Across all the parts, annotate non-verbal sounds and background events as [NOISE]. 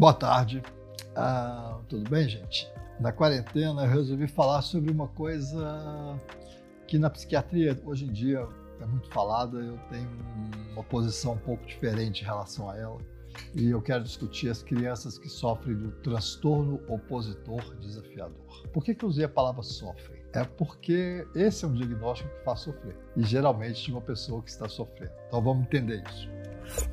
Boa tarde. Ah, tudo bem, gente? Na quarentena eu resolvi falar sobre uma coisa que na psiquiatria hoje em dia é muito falada. Eu tenho uma posição um pouco diferente em relação a ela. E eu quero discutir as crianças que sofrem do transtorno opositor desafiador. Por que, que eu usei a palavra sofrem? É porque esse é um diagnóstico que faz sofrer. E geralmente de uma pessoa que está sofrendo. Então vamos entender isso.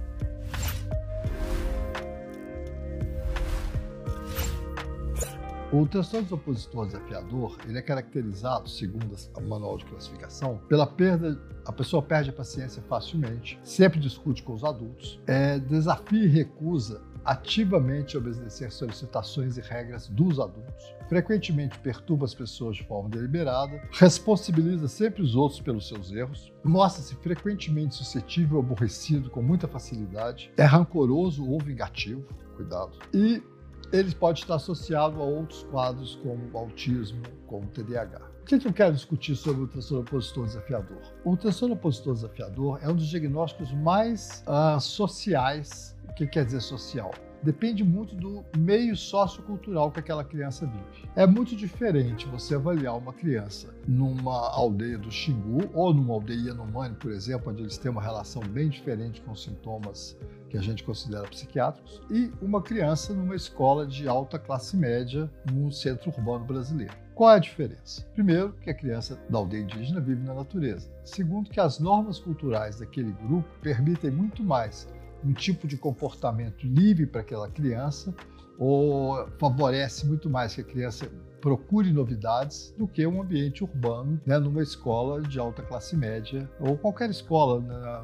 O transtorno opositor desafiador ele é caracterizado, segundo o manual de classificação, pela perda. A pessoa perde a paciência facilmente, sempre discute com os adultos, é, desafia e recusa ativamente obedecer solicitações e regras dos adultos, frequentemente perturba as pessoas de forma deliberada, responsabiliza sempre os outros pelos seus erros, mostra-se frequentemente suscetível ou aborrecido com muita facilidade, é rancoroso ou vingativo, cuidado, e ele pode estar associado a outros quadros como autismo, como TDAH. O que, eu quero discutir sobre o transtorno opositor desafiador? O transtorno opositor desafiador é um dos diagnósticos mais uh, sociais. O que quer dizer social? Depende muito do meio sociocultural que aquela criança vive. É muito diferente você avaliar uma criança numa aldeia do Xingu ou numa aldeia Yanomami, por exemplo, onde eles têm uma relação bem diferente com sintomas que a gente considera psiquiátricos, e uma criança numa escola de alta classe média no centro urbano brasileiro. Qual é a diferença? Primeiro, que a criança da aldeia indígena vive na natureza. Segundo, que as normas culturais daquele grupo permitem muito mais um tipo de comportamento livre para aquela criança ou favorece muito mais que a criança procure novidades do que um ambiente urbano, né, numa escola de alta classe média ou qualquer escola né,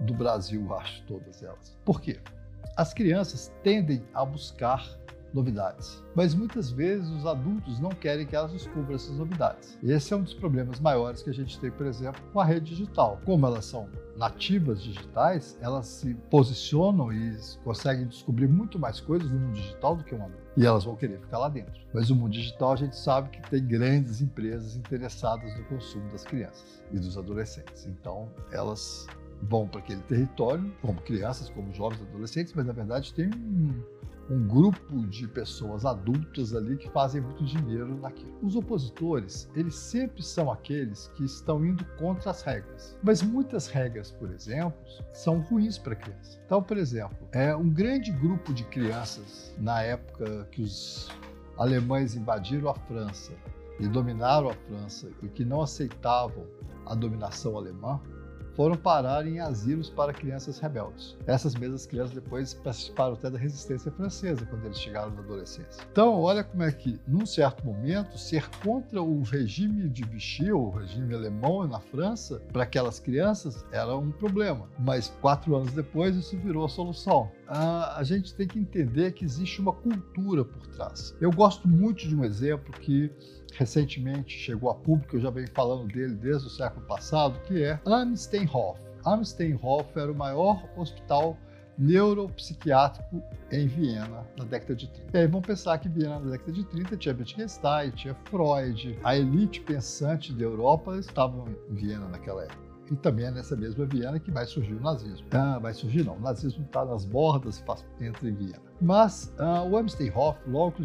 do Brasil, acho, todas elas. Por quê? As crianças tendem a buscar novidades. Mas muitas vezes os adultos não querem que elas descubram essas novidades. Esse é um dos problemas maiores que a gente tem, por exemplo, com a rede digital. Como elas são nativas digitais, elas se posicionam e conseguem descobrir muito mais coisas no mundo digital do que um adulto. E elas vão querer ficar lá dentro. Mas o mundo digital a gente sabe que tem grandes empresas interessadas no consumo das crianças e dos adolescentes. Então, elas vão para aquele território, como crianças, como jovens adolescentes, mas na verdade tem um, um grupo de pessoas adultas ali que fazem muito dinheiro naquilo. Os opositores, eles sempre são aqueles que estão indo contra as regras. Mas muitas regras, por exemplo, são ruins para a criança. Então, por exemplo, é um grande grupo de crianças na época que os alemães invadiram a França e dominaram a França e que não aceitavam a dominação alemã, foram parar em asilos para crianças rebeldes. Essas mesmas crianças depois participaram até da resistência francesa quando eles chegaram na adolescência. Então, olha como é que, num certo momento, ser contra o regime de Vichy, o regime alemão na França, para aquelas crianças era um problema. Mas quatro anos depois, isso virou a solução. a gente tem que entender que existe uma cultura por trás. Eu gosto muito de um exemplo que recentemente chegou a público, eu já venho falando dele desde o século passado, que é Amsteinhof. Amsteinhof era o maior hospital neuropsiquiátrico em Viena na década de 30. E aí vamos pensar que Viena na década de 30 tinha Wittgenstein, tinha Freud, a elite pensante da Europa estava em Viena naquela época. E também é nessa mesma Viena que vai surgir o nazismo. Ah, vai surgir não, o nazismo está nas bordas, em Viena. Mas ah, o Amsteinhof, logo que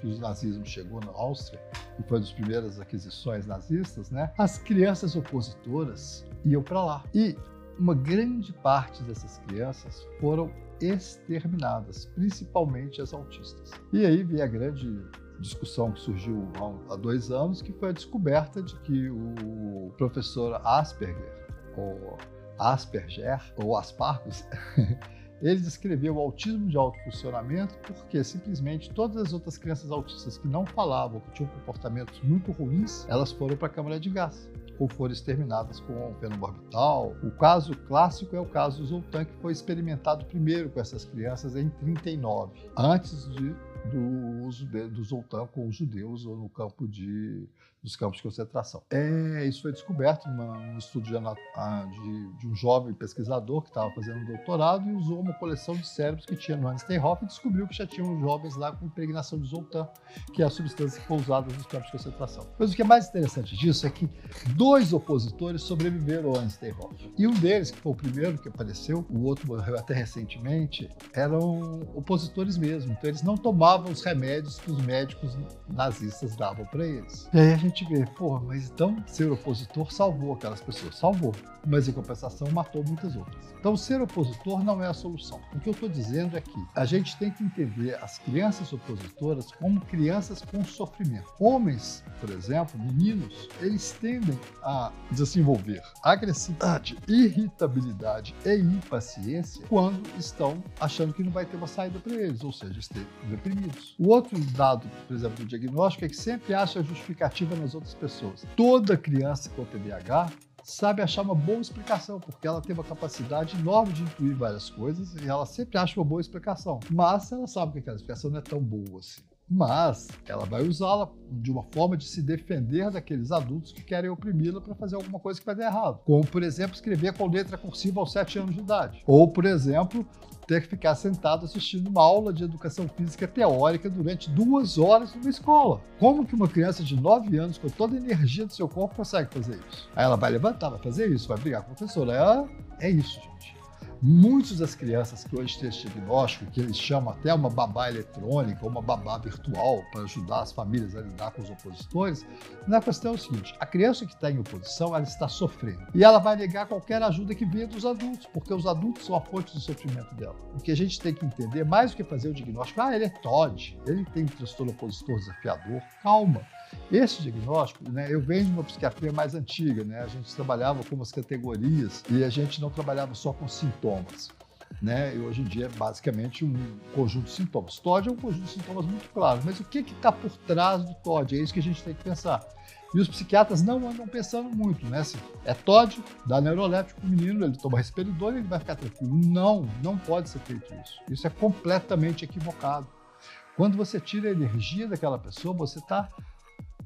que o nazismo chegou na Áustria, e foi uma das primeiras aquisições nazistas, né? As crianças opositoras iam para lá. E uma grande parte dessas crianças foram exterminadas, principalmente as autistas. E aí vem a grande discussão que surgiu há dois anos, que foi a descoberta de que o professor Asperger, ou Asperger, ou Aspargus, [LAUGHS] Ele descreveu o autismo de alto funcionamento porque simplesmente todas as outras crianças autistas que não falavam, que tinham comportamentos muito ruins, elas foram para a câmara de gás ou foram exterminadas com fenobarbital. O caso clássico é o caso Zoltan, que foi experimentado primeiro com essas crianças em 39, antes de, do uso de, do Zoltan com os judeus ou no campo de, dos campos de concentração. É, isso foi descoberto num estudo de, de, de, um jovem pesquisador que estava fazendo um doutorado e usou uma coleção de cérebros que tinha no Einsteinhofen e descobriu que já tinham jovens lá com impregnação de zoltan, que é a substância que foi usada nos campos de concentração. Mas o que é mais interessante disso é que dois opositores sobreviveram ao Einsteinhofen. E um deles, que foi o primeiro que apareceu, o outro morreu até recentemente, eram opositores mesmo. Então eles não tomavam os remédios que os médicos nazistas davam para eles. E aí a gente vê, pô, mas então ser opositor salvou aquelas pessoas, salvou, mas em compensação matou muitas outras. Então ser opositor não é a solução. O que eu estou dizendo é que a gente tem que entender as crianças opositoras como crianças com sofrimento. Homens, por exemplo, meninos, eles tendem a desenvolver agressividade, irritabilidade e impaciência quando estão achando que não vai ter uma saída para eles, ou seja, estão deprimidos. O outro dado, por exemplo, do diagnóstico é que sempre acha justificativa nas outras pessoas. Toda criança com TDAH sabe achar uma boa explicação, porque ela tem uma capacidade enorme de intuir várias coisas e ela sempre acha uma boa explicação. Mas ela sabe que aquela explicação não é tão boa assim. Mas ela vai usá-la de uma forma de se defender daqueles adultos que querem oprimi-la para fazer alguma coisa que vai dar errado. Como, por exemplo, escrever com letra cursiva aos 7 anos de idade. Ou, por exemplo, ter que ficar sentado assistindo uma aula de educação física teórica durante duas horas numa escola. Como que uma criança de 9 anos, com toda a energia do seu corpo, consegue fazer isso? Aí ela vai levantar, vai fazer isso, vai brigar com a professora. É, é isso, gente. Muitas das crianças que hoje têm esse diagnóstico, que eles chamam até uma babá eletrônica, uma babá virtual, para ajudar as famílias a lidar com os opositores, na questão é o seguinte: a criança que está em oposição, ela está sofrendo. E ela vai negar qualquer ajuda que venha dos adultos, porque os adultos são a fonte do sofrimento dela. O que a gente tem que entender, mais do que fazer o diagnóstico, ah, ele é TOD, ele tem transtorno opositor desafiador, calma. Esse diagnóstico, né, eu venho de uma psiquiatria mais antiga, né? A gente trabalhava com umas categorias e a gente não trabalhava só com sintomas. Né? E hoje em dia é basicamente um conjunto de sintomas. TOD é um conjunto de sintomas muito claro, mas o que está por trás do TOD? É isso que a gente tem que pensar. E os psiquiatras não andam pensando muito, né? Assim, é TOD, dá neuroléptico pro menino, ele toma risperidona e ele vai ficar tranquilo. Não, não pode ser feito isso. Isso é completamente equivocado. Quando você tira a energia daquela pessoa, você está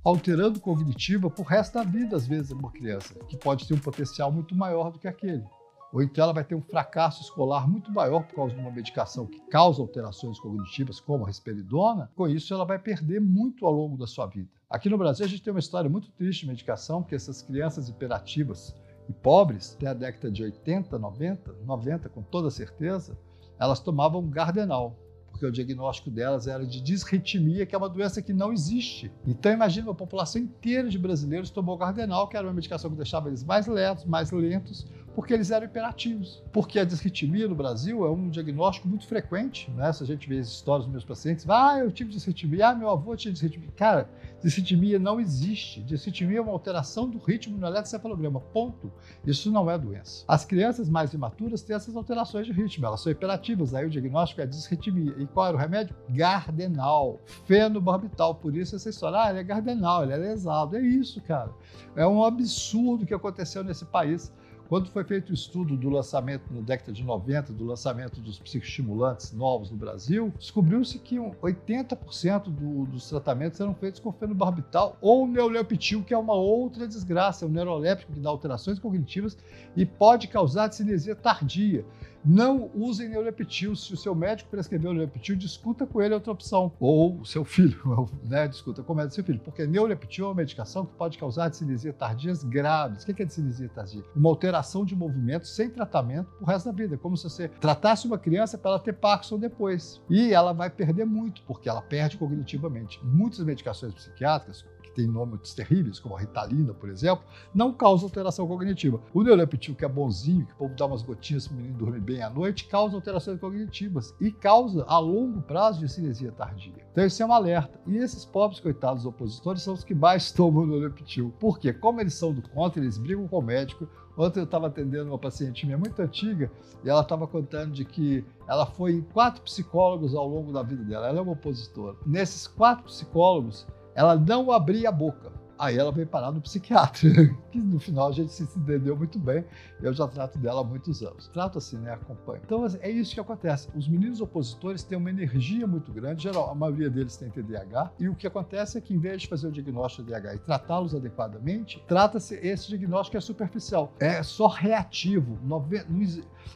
alterando cognitiva para o resto da vida, às vezes, uma criança, que pode ter um potencial muito maior do que aquele. Ou então ela vai ter um fracasso escolar muito maior por causa de uma medicação que causa alterações cognitivas, como a risperidona. Com isso, ela vai perder muito ao longo da sua vida. Aqui no Brasil, a gente tem uma história muito triste de medicação, porque essas crianças hiperativas e pobres, até a década de 80, 90, 90 com toda certeza, elas tomavam Gardenal, porque o diagnóstico delas era de disritmia, que é uma doença que não existe. Então imagina uma população inteira de brasileiros tomou Gardenal, que era uma medicação que deixava eles mais lentos, mais lentos, porque eles eram hiperativos. Porque a disritmia no Brasil é um diagnóstico muito frequente, né? Se a gente vê as histórias dos meus pacientes, ah, eu tive disritmia, ah, meu avô tinha disritmia. Cara, disritmia não existe. Disritmia é uma alteração do ritmo no eletrocefalograma, ponto. Isso não é doença. As crianças mais imaturas têm essas alterações de ritmo, elas são hiperativas, aí o diagnóstico é disritmia. E qual era o remédio? Gardenal, fenobarbital. Por isso essa história, ah, ele é gardenal, ele é lesado. É isso, cara. É um absurdo que aconteceu nesse país quando foi feito o estudo do lançamento, na década de 90, do lançamento dos psicoestimulantes novos no Brasil, descobriu-se que 80% do, dos tratamentos eram feitos com fenobarbital ou neuroleptil, que é uma outra desgraça, é um neuroléptico que dá alterações cognitivas e pode causar cinesia tardia. Não usem neuroleptil. Se o seu médico prescreveu neuroleptil, discuta com ele outra opção. Ou o seu filho, [LAUGHS] né? Discuta com o médico seu filho. Porque neuroleptil é uma medicação que pode causar discinesia tardias graves. O que é discinesia tardia? Uma alteração de movimento sem tratamento pro resto da vida. Como se você tratasse uma criança para ela ter Parkinson depois. E ela vai perder muito, porque ela perde cognitivamente. Muitas medicações psiquiátricas, tem nomes terríveis, como a Ritalina, por exemplo, não causa alteração cognitiva. O neuroleptil, que é bonzinho, que o povo dá umas gotinhas para o menino dormir bem à noite, causa alterações cognitivas e causa, a longo prazo, de cinesia tardia. Então, isso é um alerta. E esses pobres coitados opositores são os que mais tomam neuroleptil. Por quê? Como eles são do contra, eles brigam com o médico, Ontem eu estava atendendo uma paciente minha muito antiga e ela estava contando de que ela foi em quatro psicólogos ao longo da vida dela. Ela é uma opositora. Nesses quatro psicólogos, ela não abria a boca. Aí ela veio parar no psiquiatra, [LAUGHS] que no final a gente se entendeu muito bem. Eu já trato dela há muitos anos. Trato assim, né? Acompanho. Então assim, é isso que acontece. Os meninos opositores têm uma energia muito grande, geral, a maioria deles tem TDAH, e o que acontece é que em vez de fazer o diagnóstico de TDAH e tratá-los adequadamente, trata-se esse diagnóstico é superficial, é só reativo.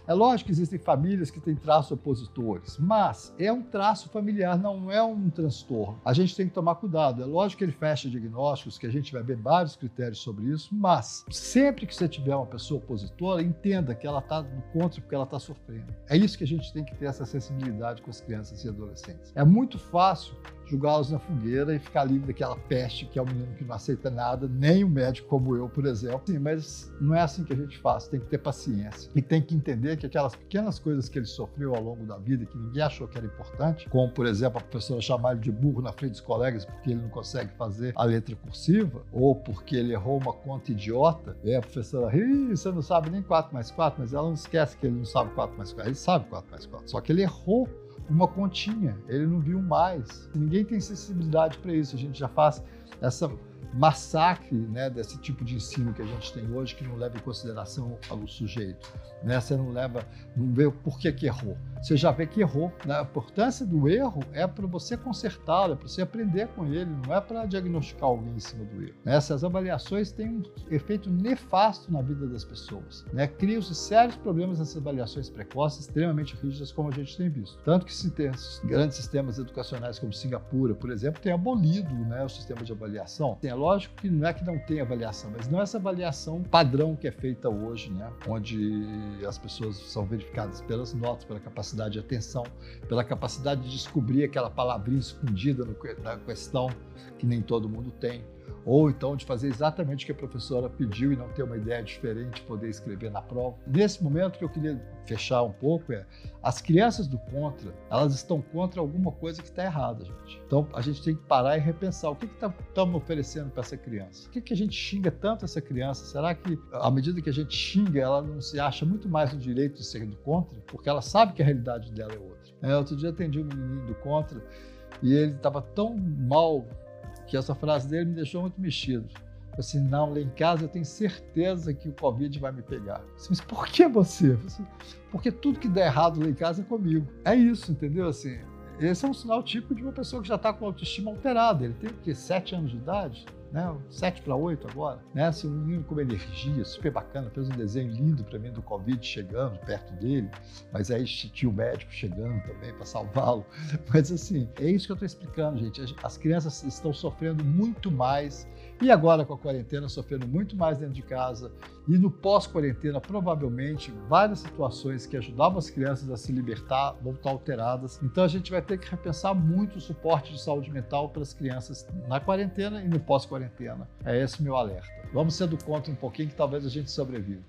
É lógico que existem famílias que têm traços opositores, mas é um traço familiar, não é um transtorno. A gente tem que tomar cuidado. É lógico que ele fecha diagnósticos, que a gente vai ver vários critérios sobre isso, mas sempre que você tiver uma pessoa opositora, entenda que ela está no contra porque ela está sofrendo. É isso que a gente tem que ter essa sensibilidade com as crianças e adolescentes. É muito fácil jogá-los na fogueira e ficar livre daquela peste que é o menino que não aceita nada, nem o médico como eu, por exemplo. Sim, mas não é assim que a gente faz, tem que ter paciência. E tem que entender que aquelas pequenas coisas que ele sofreu ao longo da vida, que ninguém achou que era importante, como, por exemplo, a professora chamar ele de burro na frente dos colegas porque ele não consegue fazer a letra cursiva, ou porque ele errou uma conta idiota, e a professora, Ih, você não sabe nem 4 mais 4, mas ela não esquece que ele não sabe 4 mais 4, ele sabe 4 mais 4, só que ele errou uma continha, ele não viu mais. Ninguém tem sensibilidade para isso. A gente já faz essa massacre né, desse tipo de ensino que a gente tem hoje, que não leva em consideração o sujeito. Né? Você não leva, não vê o porquê que errou. Você já vê que errou. Né? A importância do erro é para você consertá-lo, é para você aprender com ele, não é para diagnosticar alguém em cima do erro. Né? Essas avaliações têm um efeito nefasto na vida das pessoas. Né? Criam-se sérios problemas nessas avaliações precoces, extremamente rígidas, como a gente tem visto. Tanto que se tem grandes sistemas educacionais como Singapura, por exemplo, tem abolido né, o sistema de avaliação. É lógico que não é que não tem avaliação, mas não é essa avaliação padrão que é feita hoje, né? onde as pessoas são verificadas pelas notas, pela capacidade de atenção, pela capacidade de descobrir aquela palavrinha escondida na questão que nem todo mundo tem ou então de fazer exatamente o que a professora pediu e não ter uma ideia diferente, poder escrever na prova. Nesse momento que eu queria fechar um pouco é as crianças do contra, elas estão contra alguma coisa que está errada, gente. Então a gente tem que parar e repensar o que estamos tá, oferecendo para essa criança. Por que, que a gente xinga tanto essa criança? Será que à medida que a gente xinga, ela não se acha muito mais no direito de ser do contra? Porque ela sabe que a realidade dela é outra. É, outro dia atendi um menino do contra e ele estava tão mal que essa frase dele me deixou muito mexido. Assim, não, lá em casa eu tenho certeza que o Covid vai me pegar. Assim, Mas por que você? Assim, Porque tudo que der errado lá em casa é comigo. É isso, entendeu? Assim, esse é um sinal típico de uma pessoa que já está com autoestima alterada. Ele tem o quê? Sete anos de idade? Né? 7 para 8 agora, né? Assim, um menino com energia, super bacana, fez um desenho lindo para mim do Covid chegando perto dele, mas aí tinha o médico chegando também para salvá-lo. [LAUGHS] Mas assim, é isso que eu estou explicando, gente. As crianças estão sofrendo muito mais e agora com a quarentena sofrendo muito mais dentro de casa e no pós-quarentena provavelmente várias situações que ajudavam as crianças a se libertar vão estar alteradas. Então a gente vai ter que repensar muito o suporte de saúde mental para as crianças na quarentena e no pós-quarentena. É esse meu alerta. Vamos ser do contra um pouquinho que talvez a gente sobreviva.